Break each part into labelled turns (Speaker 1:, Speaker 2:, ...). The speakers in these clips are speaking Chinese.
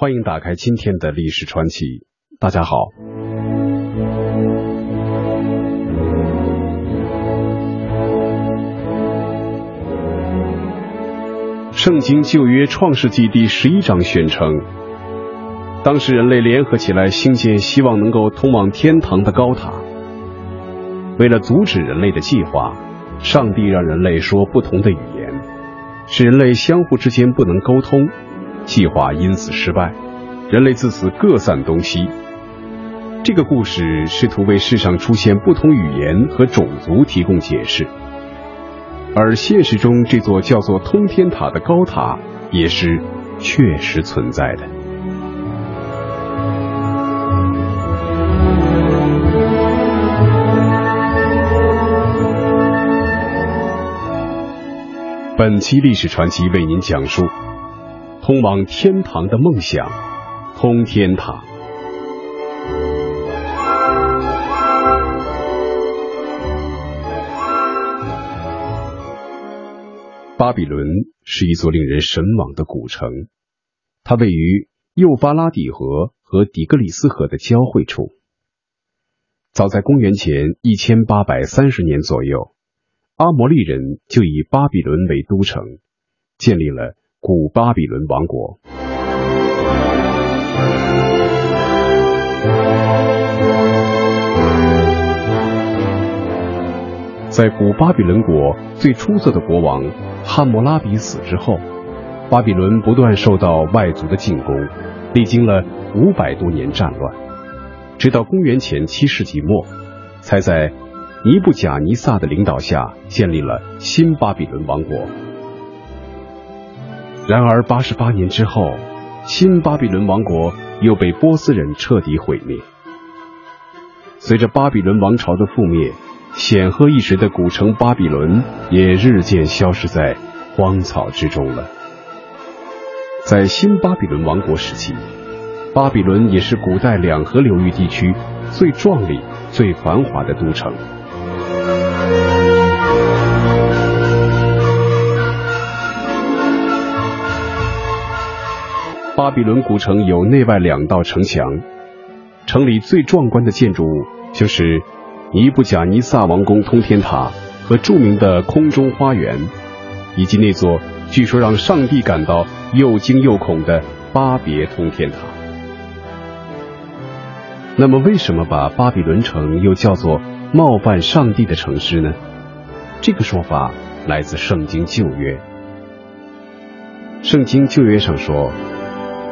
Speaker 1: 欢迎打开今天的历史传奇。大家好，圣经旧约创世纪第十一章宣称，当时人类联合起来兴建希望能够通往天堂的高塔。为了阻止人类的计划，上帝让人类说不同的语言，使人类相互之间不能沟通，计划因此失败，人类自此各散东西。这个故事试图为世上出现不同语言和种族提供解释，而现实中这座叫做通天塔的高塔也是确实存在的。本期历史传奇为您讲述通往天堂的梦想——通天塔。巴比伦是一座令人神往的古城，它位于幼发拉底河和底格里斯河的交汇处。早在公元前一千八百三十年左右。阿摩利人就以巴比伦为都城，建立了古巴比伦王国。在古巴比伦国最出色的国王汉谟拉比死之后，巴比伦不断受到外族的进攻，历经了五百多年战乱，直到公元前七世纪末，才在。尼布贾尼撒的领导下建立了新巴比伦王国。然而，八十八年之后，新巴比伦王国又被波斯人彻底毁灭。随着巴比伦王朝的覆灭，显赫一时的古城巴比伦也日渐消失在荒草之中了。在新巴比伦王国时期，巴比伦也是古代两河流域地区最壮丽、最繁华的都城。巴比伦古城有内外两道城墙，城里最壮观的建筑物就是尼布贾尼撒王宫通天塔和著名的空中花园，以及那座据说让上帝感到又惊又恐的巴别通天塔。那么，为什么把巴比伦城又叫做冒犯上帝的城市呢？这个说法来自圣经旧约。圣经旧约上说。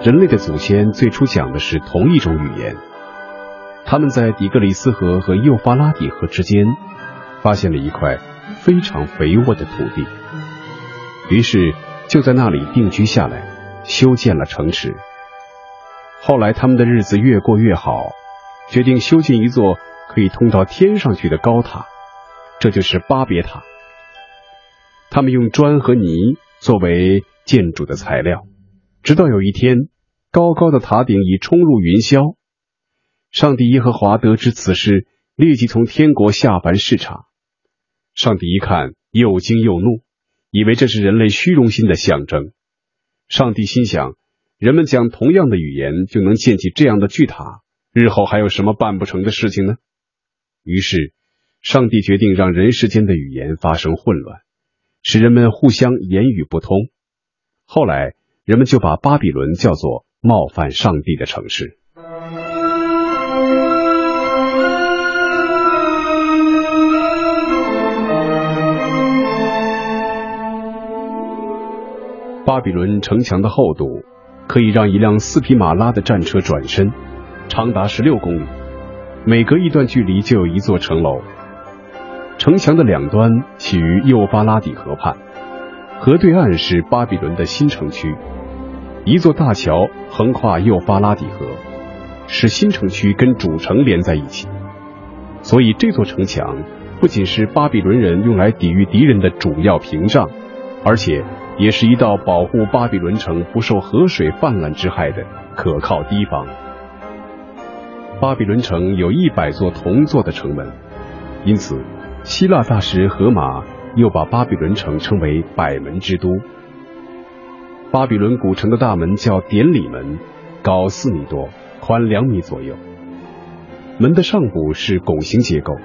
Speaker 1: 人类的祖先最初讲的是同一种语言，他们在底格里斯河和幼发拉底河之间发现了一块非常肥沃的土地，于是就在那里定居下来，修建了城池。后来他们的日子越过越好，决定修建一座可以通到天上去的高塔，这就是巴别塔。他们用砖和泥作为建筑的材料。直到有一天，高高的塔顶已冲入云霄。上帝耶和华得知此事，立即从天国下凡视察。上帝一看，又惊又怒，以为这是人类虚荣心的象征。上帝心想：人们讲同样的语言，就能建起这样的巨塔，日后还有什么办不成的事情呢？于是，上帝决定让人世间的语言发生混乱，使人们互相言语不通。后来。人们就把巴比伦叫做冒犯上帝的城市。巴比伦城墙的厚度可以让一辆四匹马拉的战车转身，长达十六公里，每隔一段距离就有一座城楼。城墙的两端起于幼发拉底河畔，河对岸是巴比伦的新城区。一座大桥横跨幼发拉底河，使新城区跟主城连在一起。所以这座城墙不仅是巴比伦人用来抵御敌人的主要屏障，而且也是一道保护巴比伦城不受河水泛滥之害的可靠堤防。巴比伦城有一百座铜做的城门，因此希腊大师荷马又把巴比伦城称为百门之都。巴比伦古城的大门叫典礼门，高四米多，宽两米左右。门的上部是拱形结构，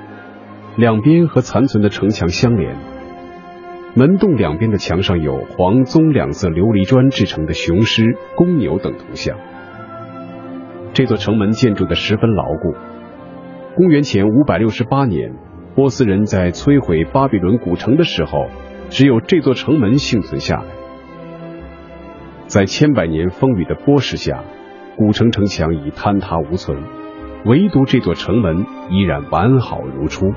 Speaker 1: 两边和残存的城墙相连。门洞两边的墙上有黄棕两色琉璃砖制成的雄狮、公牛等图像。这座城门建筑的十分牢固。公元前五百六十八年，波斯人在摧毁巴比伦古城的时候，只有这座城门幸存下来。在千百年风雨的剥蚀下，古城城墙已坍塌无存，唯独这座城门依然完好如初。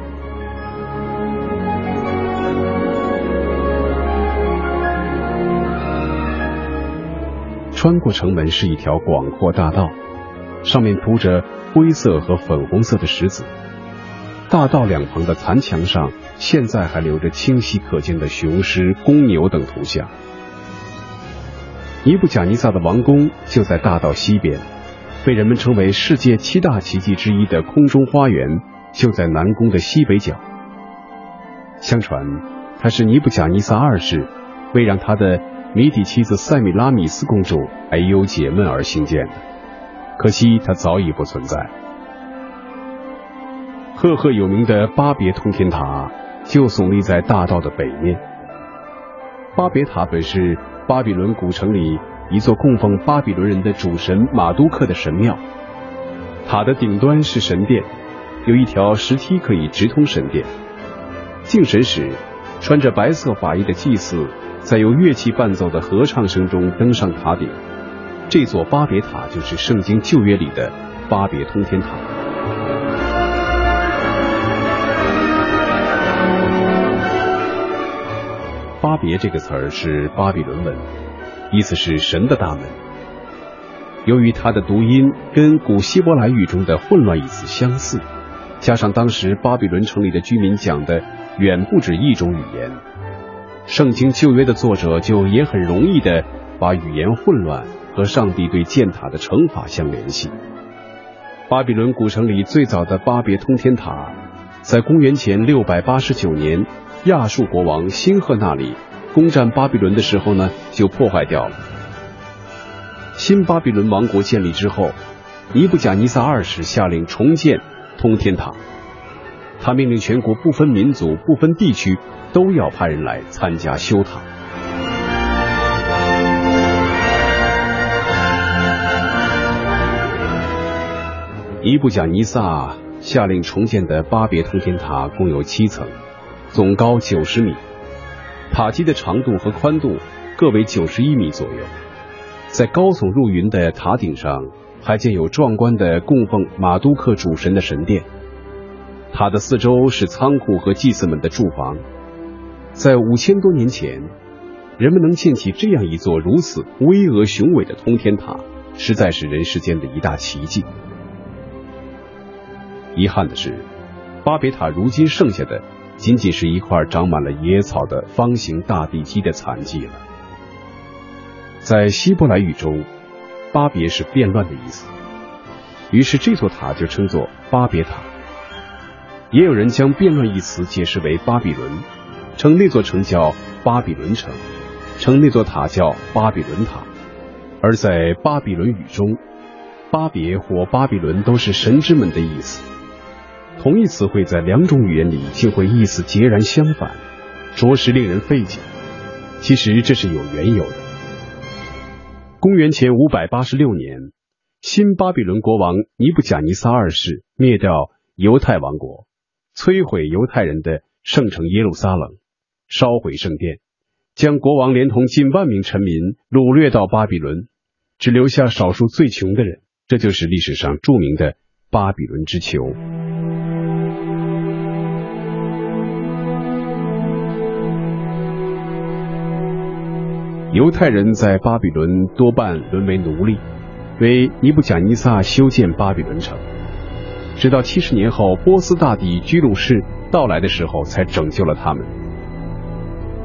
Speaker 1: 穿过城门是一条广阔大道。上面铺着灰色和粉红色的石子，大道两旁的残墙上现在还留着清晰可见的雄狮、公牛等图像。尼布贾尼撒的王宫就在大道西边，被人们称为世界七大奇迹之一的空中花园就在南宫的西北角。相传，它是尼布贾尼撒二世为让他的谜底妻子塞米拉米斯公主哀忧解闷而兴建的。可惜它早已不存在。赫赫有名的巴别通天塔就耸立在大道的北面。巴别塔本是巴比伦古城里一座供奉巴比伦人的主神马都克的神庙。塔的顶端是神殿，有一条石梯可以直通神殿。敬神时，穿着白色法衣的祭祀在由乐器伴奏的合唱声中登上塔顶。这座巴别塔就是圣经旧约里的巴别通天塔。巴别这个词儿是巴比伦文，意思是神的大门。由于它的读音跟古希伯来语中的混乱意思相似，加上当时巴比伦城里的居民讲的远不止一种语言，圣经旧约的作者就也很容易的把语言混乱。和上帝对建塔的惩罚相联系。巴比伦古城里最早的巴别通天塔，在公元前六百八十九年，亚述国王辛赫那里攻占巴比伦的时候呢，就破坏掉了。新巴比伦王国建立之后，尼布甲尼撒二世下令重建通天塔，他命令全国不分民族、不分地区，都要派人来参加修塔。尼布甲尼撒下令重建的巴别通天塔共有七层，总高九十米，塔基的长度和宽度各为九十一米左右。在高耸入云的塔顶上，还建有壮观的供奉马都克主神的神殿。塔的四周是仓库和祭司们的住房。在五千多年前，人们能建起这样一座如此巍峨雄伟的通天塔，实在是人世间的一大奇迹。遗憾的是，巴别塔如今剩下的仅仅是一块长满了野草的方形大地基的残迹了。在希伯来语中，巴别是变乱的意思，于是这座塔就称作巴别塔。也有人将变乱一词解释为巴比伦，称那座城叫巴比伦城，称那座塔叫巴比伦塔。而在巴比伦语中，巴别或巴比伦都是神之门的意思。同一词汇在两种语言里竟会意思截然相反，着实令人费解。其实这是有缘由的。公元前五百八十六年，新巴比伦国王尼布甲尼撒二世灭掉犹太王国，摧毁犹太人的圣城耶路撒冷，烧毁圣殿，将国王连同近万名臣民掳掠到巴比伦，只留下少数最穷的人。这就是历史上著名的巴比伦之囚。犹太人在巴比伦多半沦为奴隶，为尼布甲尼撒修建巴比伦城，直到七十年后波斯大帝居鲁士到来的时候，才拯救了他们。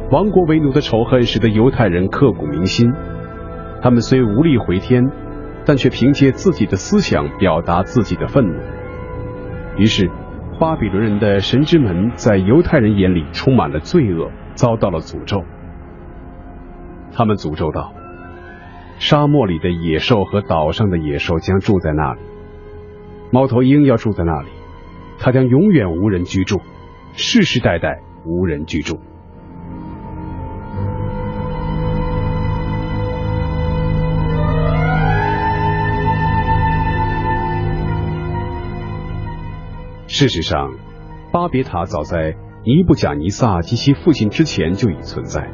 Speaker 1: 亡国为奴的仇恨使得犹太人刻骨铭心，他们虽无力回天，但却凭借自己的思想表达自己的愤怒。于是，巴比伦人的神之门在犹太人眼里充满了罪恶，遭到了诅咒。他们诅咒道：“沙漠里的野兽和岛上的野兽将住在那里。猫头鹰要住在那里，它将永远无人居住，世世代代无人居住。事实上，巴别塔早在尼布贾尼撒及其父亲之前就已存在。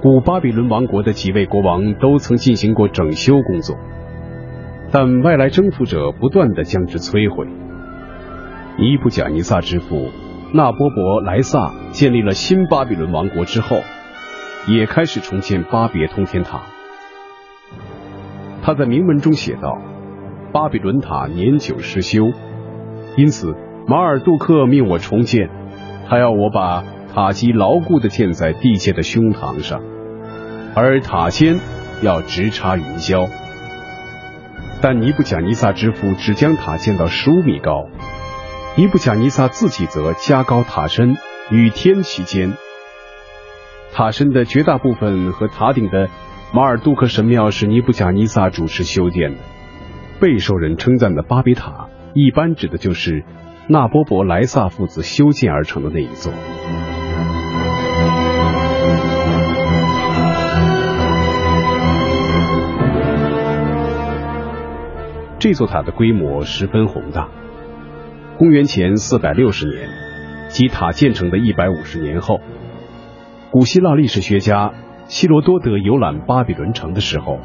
Speaker 1: 古巴比伦王国的几位国王都曾进行过整修工作，但外来征服者不断的将之摧毁。尼布贾尼撒之父纳波伯莱萨建立了新巴比伦王国之后，也开始重建巴别通天塔。他在铭文中写道：“巴比伦塔年久失修。”因此，马尔杜克命我重建，他要我把塔基牢固的建在地界的胸膛上，而塔尖要直插云霄。但尼布贾尼撒之父只将塔建到十五米高，尼布贾尼撒自己则加高塔身与天齐间。塔身的绝大部分和塔顶的马尔杜克神庙是尼布贾尼撒主持修建的，备受人称赞的巴比塔。一般指的就是纳波伯莱萨父子修建而成的那一座。这座塔的规模十分宏大。公元前四百六十年，即塔建成的一百五十年后，古希腊历史学家希罗多德游览巴比伦城的时候，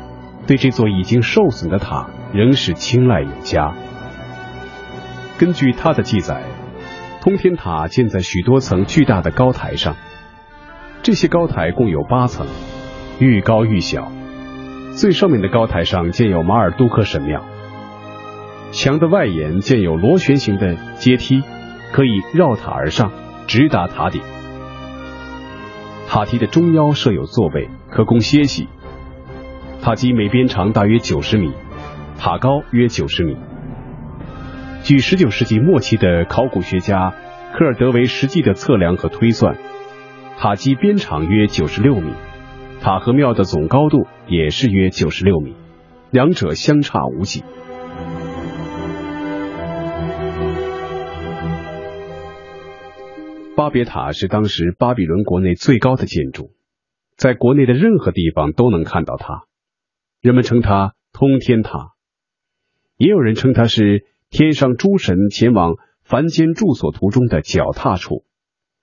Speaker 1: 对这座已经受损的塔仍是青睐有加。根据他的记载，通天塔建在许多层巨大的高台上，这些高台共有八层，愈高愈小。最上面的高台上建有马尔杜克神庙，墙的外沿建有螺旋形的阶梯，可以绕塔而上，直达塔顶。塔梯的中央设有座位，可供歇息。塔基每边长大约九十米，塔高约九十米。据十九世纪末期的考古学家科尔德维实际的测量和推算，塔基边长约九十六米，塔和庙的总高度也是约九十六米，两者相差无几。巴别塔是当时巴比伦国内最高的建筑，在国内的任何地方都能看到它，人们称它通天塔，也有人称它是。天上诸神前往凡间住所途中的脚踏处，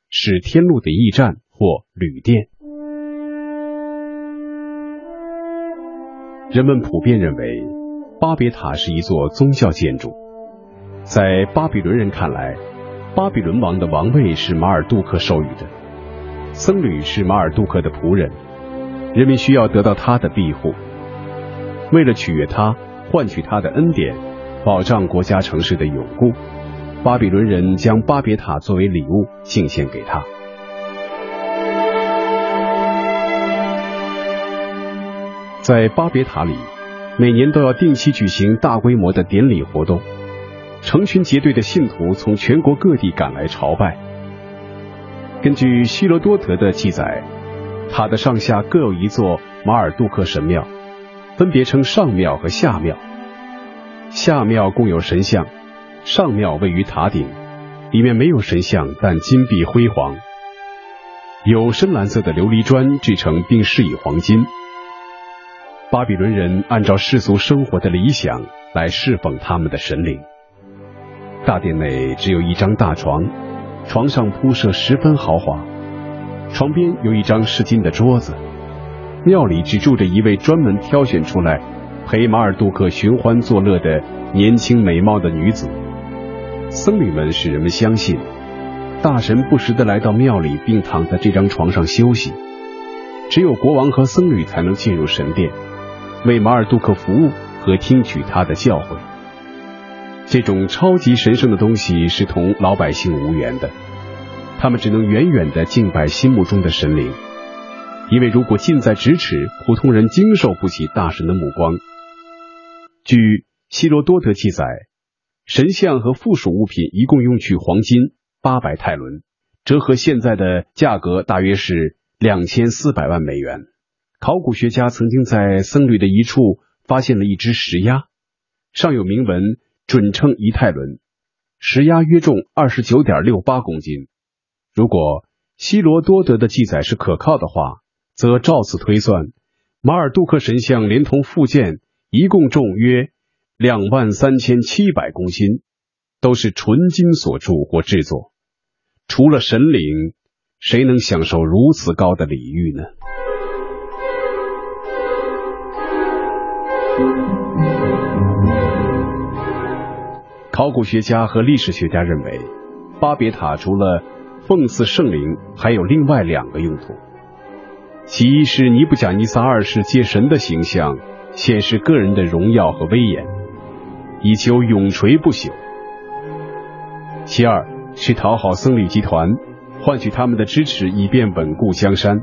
Speaker 1: 是天路的驿站或旅店。人们普遍认为，巴别塔是一座宗教建筑。在巴比伦人看来，巴比伦王的王位是马尔杜克授予的，僧侣是马尔杜克的仆人，人民需要得到他的庇护。为了取悦他，换取他的恩典。保障国家城市的永固，巴比伦人将巴别塔作为礼物敬献给他。在巴别塔里，每年都要定期举行大规模的典礼活动，成群结队的信徒从全国各地赶来朝拜。根据希罗多德的记载，塔的上下各有一座马尔杜克神庙，分别称上庙和下庙。下庙共有神像，上庙位于塔顶，里面没有神像，但金碧辉煌，有深蓝色的琉璃砖制成并饰以黄金。巴比伦人按照世俗生活的理想来侍奉他们的神灵。大殿内只有一张大床，床上铺设十分豪华，床边有一张饰金的桌子。庙里只住着一位专门挑选出来。陪马尔杜克寻欢作乐的年轻美貌的女子，僧侣们使人们相信，大神不时的来到庙里，并躺在这张床上休息。只有国王和僧侣才能进入神殿，为马尔杜克服务和听取他的教诲。这种超级神圣的东西是同老百姓无缘的，他们只能远远的敬拜心目中的神灵，因为如果近在咫尺，普通人经受不起大神的目光。据希罗多德记载，神像和附属物品一共用去黄金八百泰伦，折合现在的价格大约是两千四百万美元。考古学家曾经在僧侣的一处发现了一只石鸭，上有铭文，准称一泰伦。石鸭约重二十九点六八公斤。如果希罗多德的记载是可靠的话，则照此推算，马尔杜克神像连同附件一共重约两万三千七百公斤，都是纯金所铸或制作。除了神灵，谁能享受如此高的礼遇呢？考古学家和历史学家认为，巴别塔除了奉祀圣灵，还有另外两个用途。其一是尼布甲尼撒二世借神的形象显示个人的荣耀和威严，以求永垂不朽；其二是讨好僧侣集团，换取他们的支持，以便稳固江山。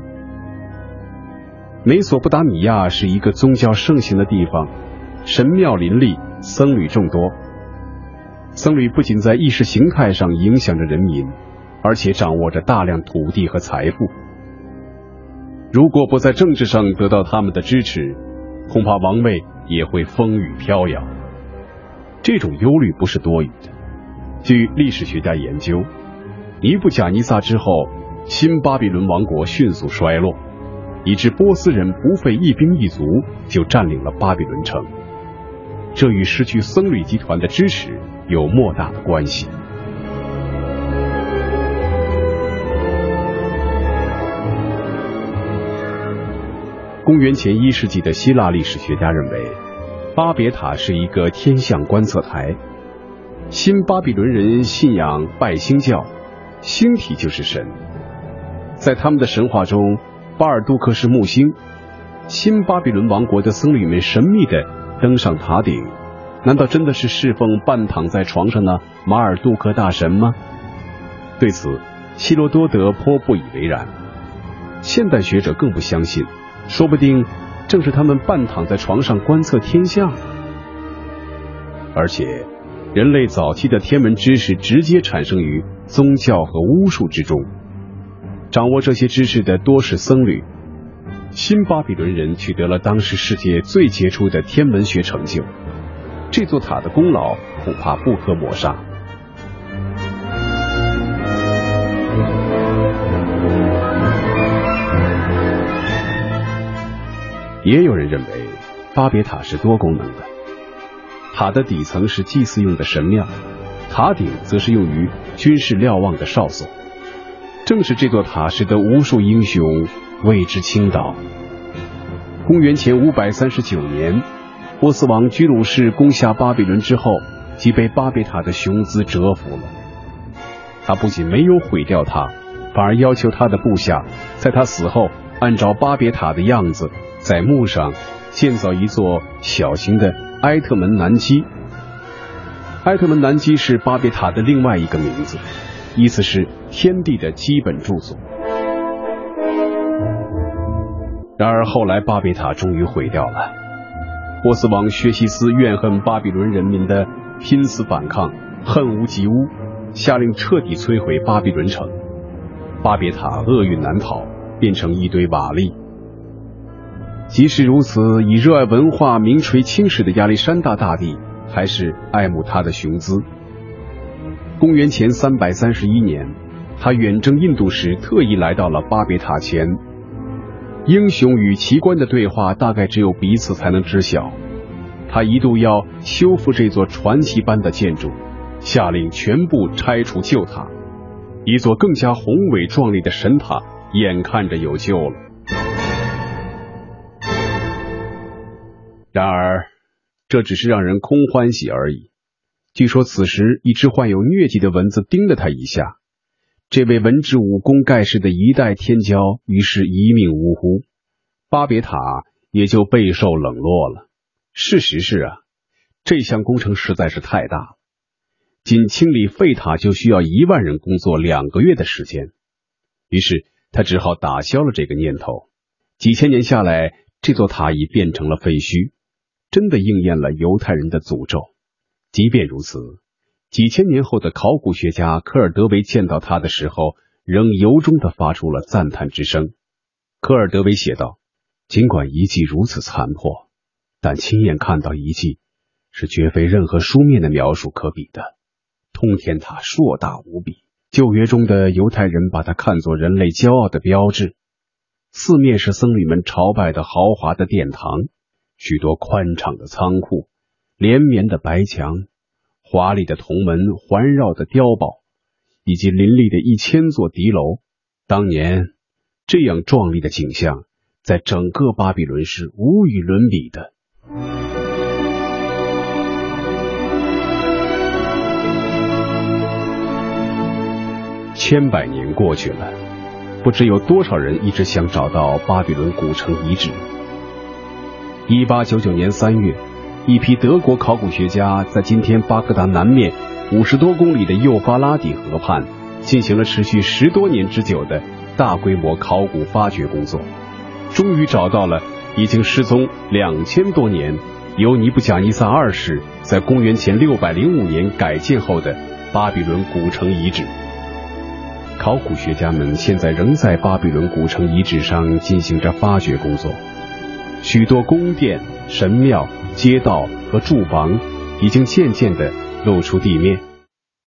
Speaker 1: 美索不达米亚是一个宗教盛行的地方，神庙林立，僧侣众多。僧侣不仅在意识形态上影响着人民，而且掌握着大量土地和财富。如果不在政治上得到他们的支持，恐怕王位也会风雨飘摇。这种忧虑不是多余的。据历史学家研究，尼布贾尼撒之后，新巴比伦王国迅速衰落，以致波斯人不费一兵一卒就占领了巴比伦城。这与失去僧侣集团的支持有莫大的关系。公元前一世纪的希腊历史学家认为，巴别塔是一个天象观测台。新巴比伦人信仰拜星教，星体就是神。在他们的神话中，巴尔杜克是木星。新巴比伦王国的僧侣们神秘的登上塔顶，难道真的是侍奉半躺在床上的马尔杜克大神吗？对此，希罗多德颇不以为然。现代学者更不相信。说不定正是他们半躺在床上观测天象，而且人类早期的天文知识直接产生于宗教和巫术之中，掌握这些知识的多是僧侣。新巴比伦人取得了当时世界最杰出的天文学成就，这座塔的功劳恐怕不可抹杀。也有人认为，巴别塔是多功能的。塔的底层是祭祀用的神庙，塔顶则是用于军事瞭望的哨所。正是这座塔使得无数英雄为之倾倒。公元前五百三十九年，波斯王居鲁士攻下巴比伦之后，即被巴别塔的雄姿折服了。他不仅没有毁掉它，反而要求他的部下在他死后按照巴别塔的样子。在墓上建造一座小型的埃特门南基。埃特门南基是巴别塔的另外一个名字，意思是天地的基本住所。然而后来巴别塔终于毁掉了。波斯王薛西斯怨恨巴比伦人民的拼死反抗，恨无及乌，下令彻底摧毁巴比伦城。巴别塔厄运难逃，变成一堆瓦砾。即使如此，以热爱文化名垂青史的亚历山大大帝还是爱慕他的雄姿。公元前三百三十一年，他远征印度时特意来到了巴别塔前。英雄与奇观的对话大概只有彼此才能知晓。他一度要修复这座传奇般的建筑，下令全部拆除旧塔，一座更加宏伟壮丽的神塔眼看着有救了。然而，这只是让人空欢喜而已。据说此时，一只患有疟疾的蚊子叮了他一下，这位文治武功盖世的一代天骄，于是一命呜呼，巴别塔也就备受冷落了。事实是啊，这项工程实在是太大了，仅清理废塔就需要一万人工作两个月的时间。于是他只好打消了这个念头。几千年下来，这座塔已变成了废墟。真的应验了犹太人的诅咒。即便如此，几千年后的考古学家科尔德维见到他的时候，仍由衷的发出了赞叹之声。科尔德维写道：“尽管遗迹如此残破，但亲眼看到遗迹是绝非任何书面的描述可比的。通天塔硕大无比，旧约中的犹太人把它看作人类骄傲的标志。四面是僧侣们朝拜的豪华的殿堂，许多宽敞的仓库，连绵的白墙，华丽的铜门环绕的碉堡，以及林立的一千座敌楼。当年这样壮丽的景象，在整个巴比伦是无与伦比的。千百年过去了。不知有多少人一直想找到巴比伦古城遗址。一八九九年三月，一批德国考古学家在今天巴格达南面五十多公里的幼发拉底河畔进行了持续十多年之久的大规模考古发掘工作，终于找到了已经失踪两千多年、由尼布甲尼撒二世在公元前六百零五年改建后的巴比伦古城遗址。考古学家们现在仍在巴比伦古城遗址上进行着发掘工作，许多宫殿、神庙、街道和住房已经渐渐地露出地面。